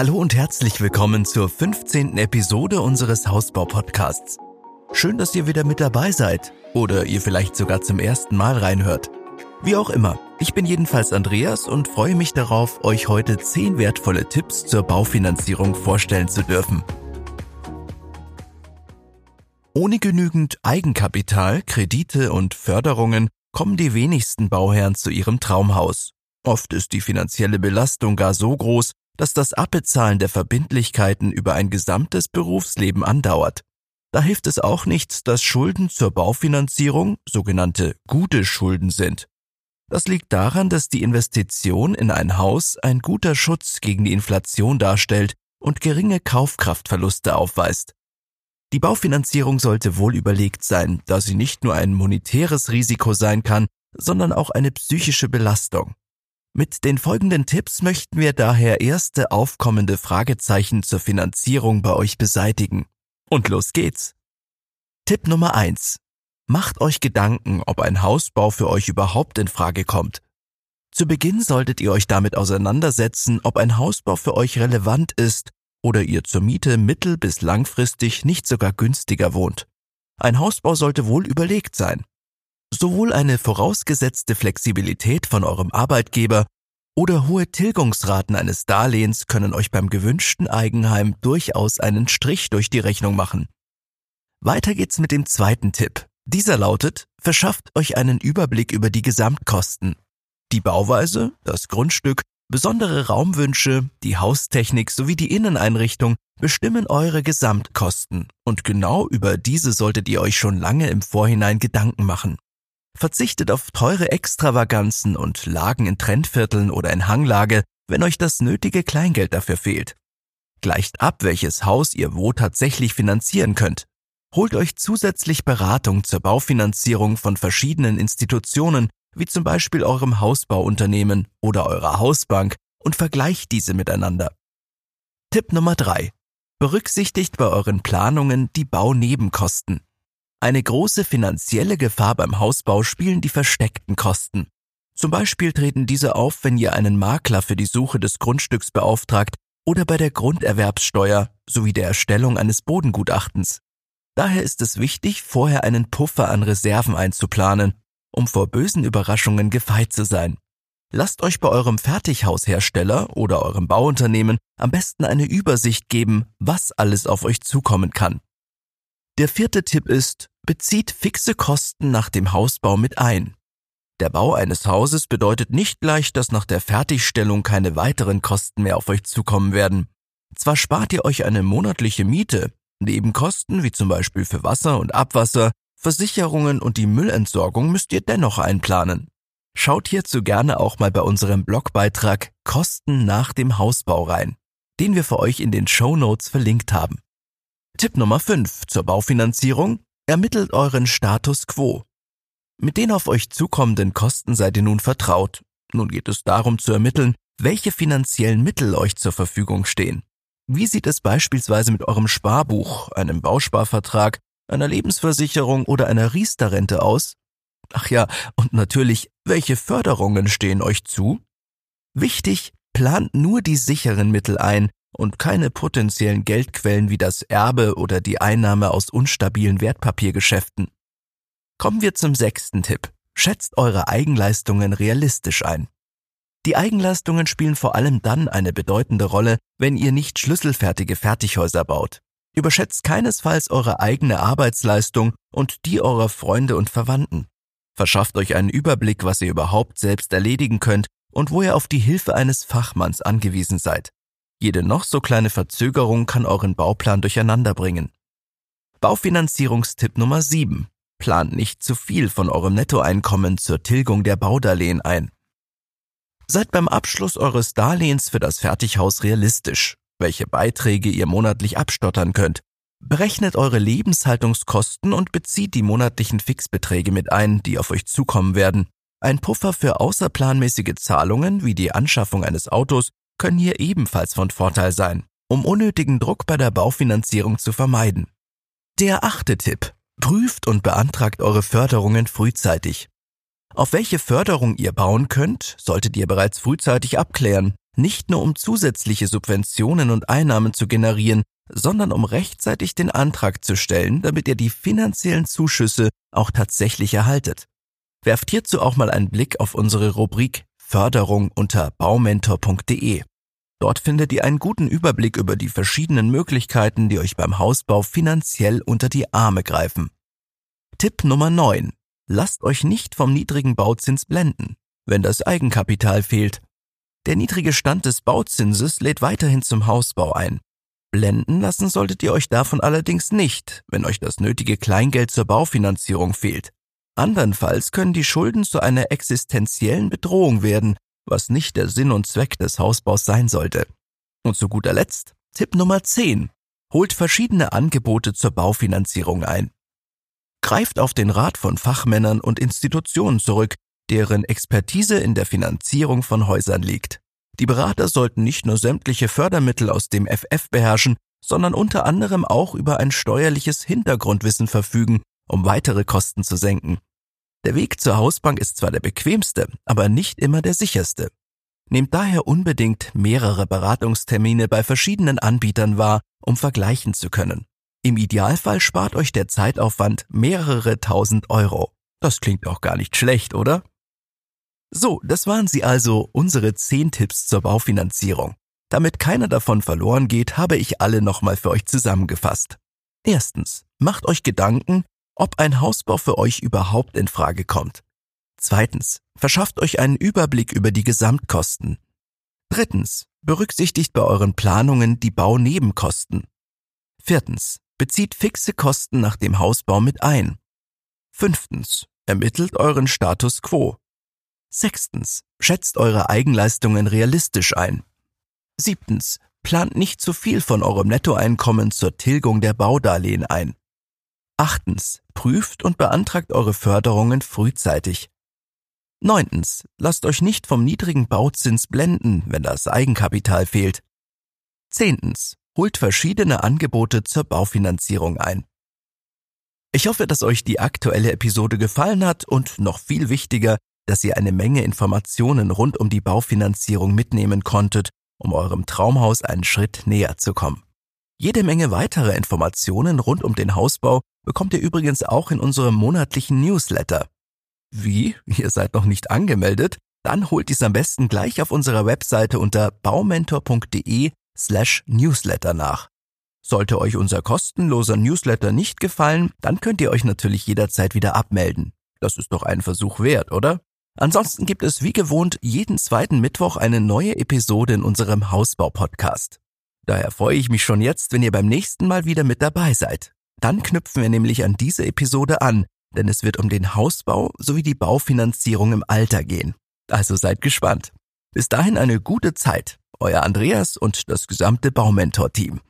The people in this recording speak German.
Hallo und herzlich willkommen zur 15. Episode unseres Hausbau-Podcasts. Schön, dass ihr wieder mit dabei seid oder ihr vielleicht sogar zum ersten Mal reinhört. Wie auch immer, ich bin jedenfalls Andreas und freue mich darauf, euch heute 10 wertvolle Tipps zur Baufinanzierung vorstellen zu dürfen. Ohne genügend Eigenkapital, Kredite und Förderungen kommen die wenigsten Bauherren zu ihrem Traumhaus. Oft ist die finanzielle Belastung gar so groß, dass das Abbezahlen der Verbindlichkeiten über ein gesamtes Berufsleben andauert. Da hilft es auch nichts, dass Schulden zur Baufinanzierung sogenannte gute Schulden sind. Das liegt daran, dass die Investition in ein Haus ein guter Schutz gegen die Inflation darstellt und geringe Kaufkraftverluste aufweist. Die Baufinanzierung sollte wohl überlegt sein, da sie nicht nur ein monetäres Risiko sein kann, sondern auch eine psychische Belastung. Mit den folgenden Tipps möchten wir daher erste aufkommende Fragezeichen zur Finanzierung bei euch beseitigen. Und los geht's. Tipp Nummer eins: Macht euch Gedanken, ob ein Hausbau für euch überhaupt in Frage kommt. Zu Beginn solltet ihr euch damit auseinandersetzen, ob ein Hausbau für euch relevant ist oder ihr zur Miete mittel- bis langfristig nicht sogar günstiger wohnt. Ein Hausbau sollte wohl überlegt sein. Sowohl eine vorausgesetzte Flexibilität von eurem Arbeitgeber oder hohe Tilgungsraten eines Darlehens können euch beim gewünschten Eigenheim durchaus einen Strich durch die Rechnung machen. Weiter geht's mit dem zweiten Tipp. Dieser lautet, verschafft euch einen Überblick über die Gesamtkosten. Die Bauweise, das Grundstück, besondere Raumwünsche, die Haustechnik sowie die Inneneinrichtung bestimmen eure Gesamtkosten und genau über diese solltet ihr euch schon lange im Vorhinein Gedanken machen. Verzichtet auf teure Extravaganzen und Lagen in Trendvierteln oder in Hanglage, wenn euch das nötige Kleingeld dafür fehlt. Gleicht ab, welches Haus ihr wo tatsächlich finanzieren könnt. Holt euch zusätzlich Beratung zur Baufinanzierung von verschiedenen Institutionen, wie zum Beispiel eurem Hausbauunternehmen oder eurer Hausbank, und vergleicht diese miteinander. Tipp Nummer drei: Berücksichtigt bei euren Planungen die Baunebenkosten. Eine große finanzielle Gefahr beim Hausbau spielen die versteckten Kosten. Zum Beispiel treten diese auf, wenn ihr einen Makler für die Suche des Grundstücks beauftragt oder bei der Grunderwerbssteuer sowie der Erstellung eines Bodengutachtens. Daher ist es wichtig, vorher einen Puffer an Reserven einzuplanen, um vor bösen Überraschungen gefeit zu sein. Lasst euch bei eurem Fertighaushersteller oder eurem Bauunternehmen am besten eine Übersicht geben, was alles auf euch zukommen kann. Der vierte Tipp ist, bezieht fixe Kosten nach dem Hausbau mit ein. Der Bau eines Hauses bedeutet nicht gleich, dass nach der Fertigstellung keine weiteren Kosten mehr auf euch zukommen werden. Zwar spart ihr euch eine monatliche Miete, Nebenkosten wie zum Beispiel für Wasser und Abwasser, Versicherungen und die Müllentsorgung müsst ihr dennoch einplanen. Schaut hierzu gerne auch mal bei unserem Blogbeitrag Kosten nach dem Hausbau rein, den wir für euch in den Show Notes verlinkt haben. Tipp Nummer 5 zur Baufinanzierung. Ermittelt euren Status quo. Mit den auf euch zukommenden Kosten seid ihr nun vertraut. Nun geht es darum zu ermitteln, welche finanziellen Mittel euch zur Verfügung stehen. Wie sieht es beispielsweise mit eurem Sparbuch, einem Bausparvertrag, einer Lebensversicherung oder einer Riester-Rente aus? Ach ja, und natürlich, welche Förderungen stehen euch zu? Wichtig, plant nur die sicheren Mittel ein, und keine potenziellen Geldquellen wie das Erbe oder die Einnahme aus unstabilen Wertpapiergeschäften. Kommen wir zum sechsten Tipp. Schätzt eure Eigenleistungen realistisch ein. Die Eigenleistungen spielen vor allem dann eine bedeutende Rolle, wenn ihr nicht schlüsselfertige Fertighäuser baut. Überschätzt keinesfalls eure eigene Arbeitsleistung und die eurer Freunde und Verwandten. Verschafft euch einen Überblick, was ihr überhaupt selbst erledigen könnt und wo ihr auf die Hilfe eines Fachmanns angewiesen seid. Jede noch so kleine Verzögerung kann euren Bauplan durcheinander bringen. Baufinanzierungstipp Nummer 7. Plant nicht zu viel von eurem Nettoeinkommen zur Tilgung der Baudarlehen ein. Seid beim Abschluss eures Darlehens für das Fertighaus realistisch, welche Beiträge ihr monatlich abstottern könnt. Berechnet eure Lebenshaltungskosten und bezieht die monatlichen Fixbeträge mit ein, die auf euch zukommen werden. Ein Puffer für außerplanmäßige Zahlungen wie die Anschaffung eines Autos können hier ebenfalls von Vorteil sein, um unnötigen Druck bei der Baufinanzierung zu vermeiden. Der achte Tipp. Prüft und beantragt eure Förderungen frühzeitig. Auf welche Förderung ihr bauen könnt, solltet ihr bereits frühzeitig abklären. nicht nur um zusätzliche Subventionen und Einnahmen zu generieren, sondern um rechtzeitig den Antrag zu stellen, damit ihr die finanziellen Zuschüsse auch tatsächlich erhaltet. Werft hierzu auch mal einen Blick auf unsere Rubrik Förderung unter baumentor.de. Dort findet ihr einen guten Überblick über die verschiedenen Möglichkeiten, die euch beim Hausbau finanziell unter die Arme greifen. Tipp Nummer 9. Lasst euch nicht vom niedrigen Bauzins blenden, wenn das Eigenkapital fehlt. Der niedrige Stand des Bauzinses lädt weiterhin zum Hausbau ein. Blenden lassen solltet ihr euch davon allerdings nicht, wenn euch das nötige Kleingeld zur Baufinanzierung fehlt. Andernfalls können die Schulden zu einer existenziellen Bedrohung werden, was nicht der Sinn und Zweck des Hausbaus sein sollte. Und zu guter Letzt, Tipp Nummer 10. Holt verschiedene Angebote zur Baufinanzierung ein. Greift auf den Rat von Fachmännern und Institutionen zurück, deren Expertise in der Finanzierung von Häusern liegt. Die Berater sollten nicht nur sämtliche Fördermittel aus dem FF beherrschen, sondern unter anderem auch über ein steuerliches Hintergrundwissen verfügen, um weitere Kosten zu senken. Der Weg zur Hausbank ist zwar der bequemste, aber nicht immer der sicherste. Nehmt daher unbedingt mehrere Beratungstermine bei verschiedenen Anbietern wahr, um vergleichen zu können. Im Idealfall spart euch der Zeitaufwand mehrere tausend Euro. Das klingt auch gar nicht schlecht, oder? So, das waren sie also, unsere 10 Tipps zur Baufinanzierung. Damit keiner davon verloren geht, habe ich alle nochmal für euch zusammengefasst. Erstens, macht euch Gedanken, ob ein Hausbau für euch überhaupt in Frage kommt. Zweitens, verschafft euch einen Überblick über die Gesamtkosten. Drittens, berücksichtigt bei euren Planungen die Baunebenkosten. Viertens, bezieht fixe Kosten nach dem Hausbau mit ein. Fünftens, ermittelt euren Status quo. Sechstens, schätzt eure Eigenleistungen realistisch ein. Siebtens, plant nicht zu viel von eurem Nettoeinkommen zur Tilgung der Baudarlehen ein. Achtens, prüft und beantragt eure Förderungen frühzeitig. Neuntens, lasst euch nicht vom niedrigen Bauzins blenden, wenn das Eigenkapital fehlt. Zehntens, holt verschiedene Angebote zur Baufinanzierung ein. Ich hoffe, dass euch die aktuelle Episode gefallen hat und noch viel wichtiger, dass ihr eine Menge Informationen rund um die Baufinanzierung mitnehmen konntet, um eurem Traumhaus einen Schritt näher zu kommen. Jede Menge weitere Informationen rund um den Hausbau bekommt ihr übrigens auch in unserem monatlichen Newsletter. Wie? Ihr seid noch nicht angemeldet? Dann holt dies am besten gleich auf unserer Webseite unter baumentor.de slash newsletter nach. Sollte euch unser kostenloser Newsletter nicht gefallen, dann könnt ihr euch natürlich jederzeit wieder abmelden. Das ist doch ein Versuch wert, oder? Ansonsten gibt es wie gewohnt jeden zweiten Mittwoch eine neue Episode in unserem Hausbau-Podcast. Daher freue ich mich schon jetzt, wenn ihr beim nächsten Mal wieder mit dabei seid. Dann knüpfen wir nämlich an diese Episode an, denn es wird um den Hausbau sowie die Baufinanzierung im Alter gehen. Also seid gespannt. Bis dahin eine gute Zeit. Euer Andreas und das gesamte Baumentor-Team.